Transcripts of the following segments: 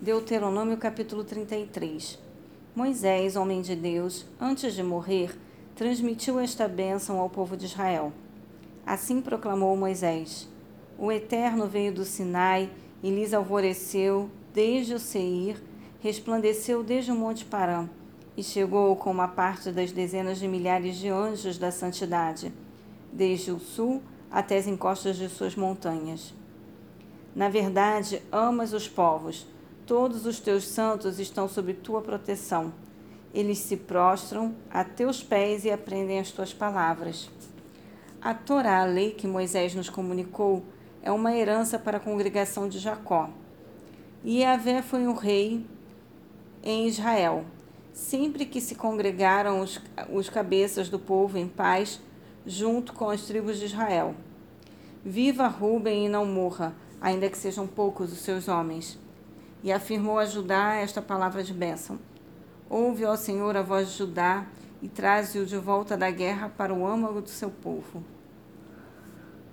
Deuteronômio capítulo 33 Moisés, homem de Deus, antes de morrer, transmitiu esta bênção ao povo de Israel. Assim proclamou Moisés: O Eterno veio do Sinai e lhes alvoreceu desde o Seir, resplandeceu desde o Monte Parã e chegou com uma parte das dezenas de milhares de anjos da santidade, desde o sul até as encostas de suas montanhas. Na verdade, amas os povos Todos os teus santos estão sob tua proteção. Eles se prostram a teus pés e aprendem as tuas palavras. A Torá, a lei que Moisés nos comunicou, é uma herança para a congregação de Jacó. E Yahvé foi um rei em Israel. Sempre que se congregaram os, os cabeças do povo em paz, junto com as tribos de Israel. Viva Ruben e não morra, ainda que sejam poucos os seus homens e afirmou a Judá esta palavra de bênção. Ouve, ó Senhor, a voz de Judá e traze-o de volta da guerra para o âmago do seu povo.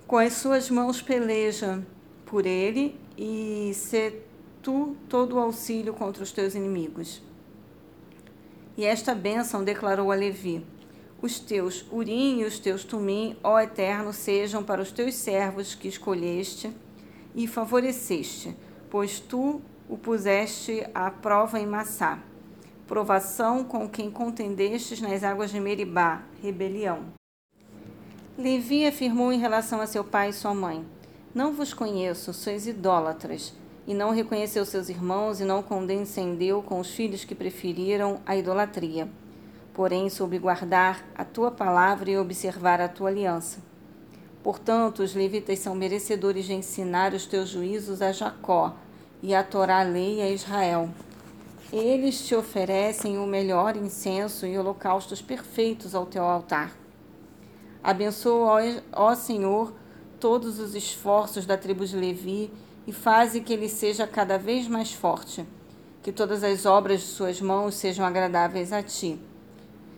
Com as suas mãos peleja por ele e se tu todo o auxílio contra os teus inimigos. E esta bênção declarou a Levi: Os teus Urim e os teus Tumim, ó Eterno, sejam para os teus servos que escolheste e favoreceste, pois tu o puseste à prova em Massá. Provação com quem contendestes nas águas de Meribá, rebelião. Levi afirmou em relação a seu pai e sua mãe: Não vos conheço, sois idólatras. E não reconheceu seus irmãos e não condescendeu com os filhos que preferiram a idolatria. Porém, soube guardar a tua palavra e observar a tua aliança. Portanto, os levitas são merecedores de ensinar os teus juízos a Jacó, e a Torá lei a Israel. Eles te oferecem o melhor incenso e holocaustos perfeitos ao teu altar. Abençoa, ó Senhor, todos os esforços da tribo de Levi e faze que ele seja cada vez mais forte, que todas as obras de suas mãos sejam agradáveis a ti.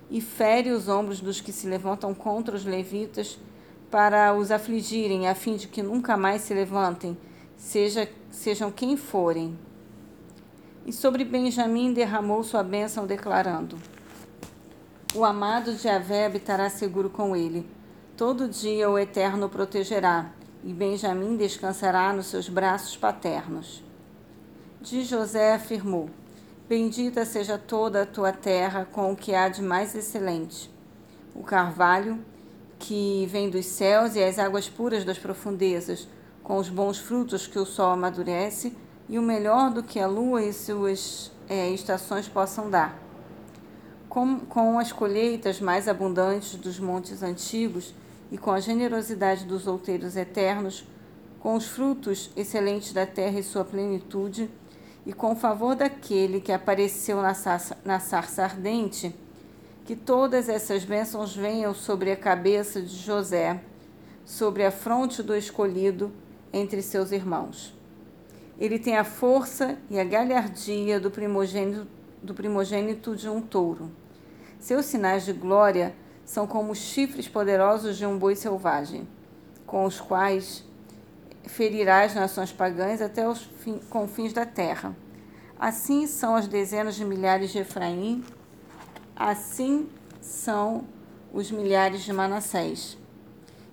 E fere os ombros dos que se levantam contra os levitas para os afligirem, a fim de que nunca mais se levantem seja, sejam quem forem. E sobre Benjamim derramou sua bênção, declarando: O amado de Javé habitará seguro com ele. Todo dia o Eterno o protegerá, e Benjamim descansará nos seus braços paternos. De José afirmou: Bendita seja toda a tua terra com o que há de mais excelente. O carvalho, que vem dos céus, e as águas puras das profundezas, com os bons frutos que o sol amadurece e o melhor do que a lua e suas é, estações possam dar. Com, com as colheitas mais abundantes dos montes antigos e com a generosidade dos outeiros eternos, com os frutos excelentes da terra e sua plenitude, e com o favor daquele que apareceu na sarça, na sarça ardente, que todas essas bênçãos venham sobre a cabeça de José, sobre a fronte do escolhido, entre seus irmãos. Ele tem a força e a galhardia do primogênito, do primogênito de um touro. Seus sinais de glória são como os chifres poderosos de um boi selvagem, com os quais ferirá as nações pagãs até os confins da terra. Assim são as dezenas de milhares de Efraim, assim são os milhares de Manassés.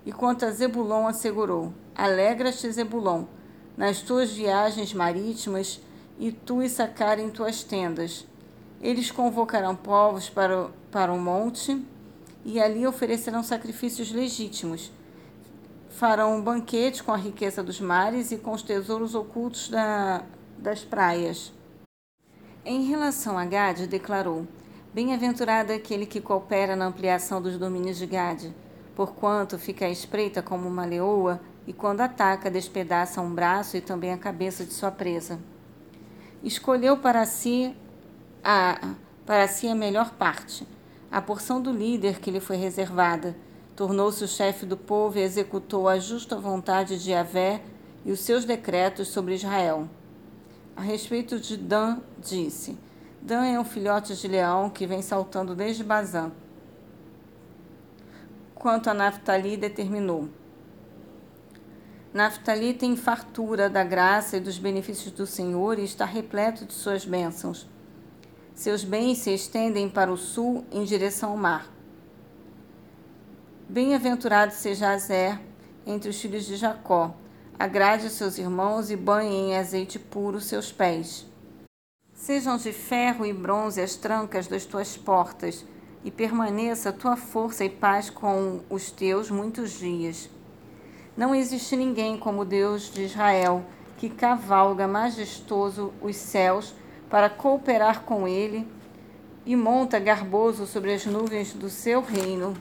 E quanto a Zebulon assegurou: Alegra-te, Zebulon, nas tuas viagens marítimas, e tu e sacar em tuas tendas. Eles convocarão povos para o, para o monte, e ali oferecerão sacrifícios legítimos. Farão um banquete com a riqueza dos mares e com os tesouros ocultos da, das praias. Em relação a Gade, declarou: Bem-aventurado aquele que coopera na ampliação dos domínios de Gade, porquanto fica à espreita como uma leoa e quando ataca, despedaça um braço e também a cabeça de sua presa. Escolheu para si a, para si a melhor parte, a porção do líder que lhe foi reservada. Tornou-se o chefe do povo e executou a justa vontade de Yahvé e os seus decretos sobre Israel. A respeito de Dan, disse: Dan é um filhote de leão que vem saltando desde Bazã. Quanto a Naphtali, determinou: Naftali tem fartura da graça e dos benefícios do Senhor e está repleto de suas bênçãos. Seus bens se estendem para o sul em direção ao mar. Bem-aventurado seja Azer entre os filhos de Jacó. Agrade seus irmãos e banhe em azeite puro seus pés. Sejam de ferro e bronze as trancas das tuas portas, e permaneça tua força e paz com os teus muitos dias. Não existe ninguém como Deus de Israel, que cavalga majestoso os céus para cooperar com ele e monta garboso sobre as nuvens do seu reino.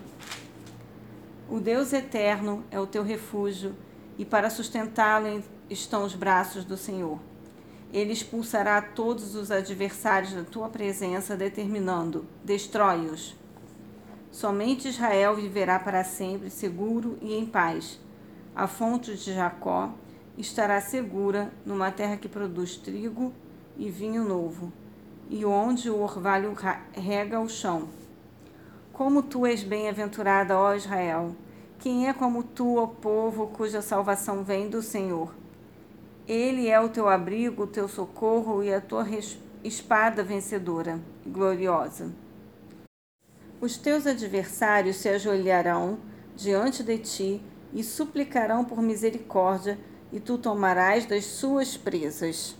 O Deus eterno é o teu refúgio, e para sustentá-lo estão os braços do Senhor. Ele expulsará todos os adversários da tua presença, determinando: destrói-os. Somente Israel viverá para sempre seguro e em paz a fonte de Jacó estará segura numa terra que produz trigo e vinho novo, e onde o orvalho rega o chão. Como tu és bem-aventurada, ó Israel! Quem é como tu, ó povo, cuja salvação vem do Senhor? Ele é o teu abrigo, o teu socorro e a tua espada vencedora e gloriosa. Os teus adversários se ajoelharão diante de ti e suplicarão por misericórdia, e tu tomarás das suas presas.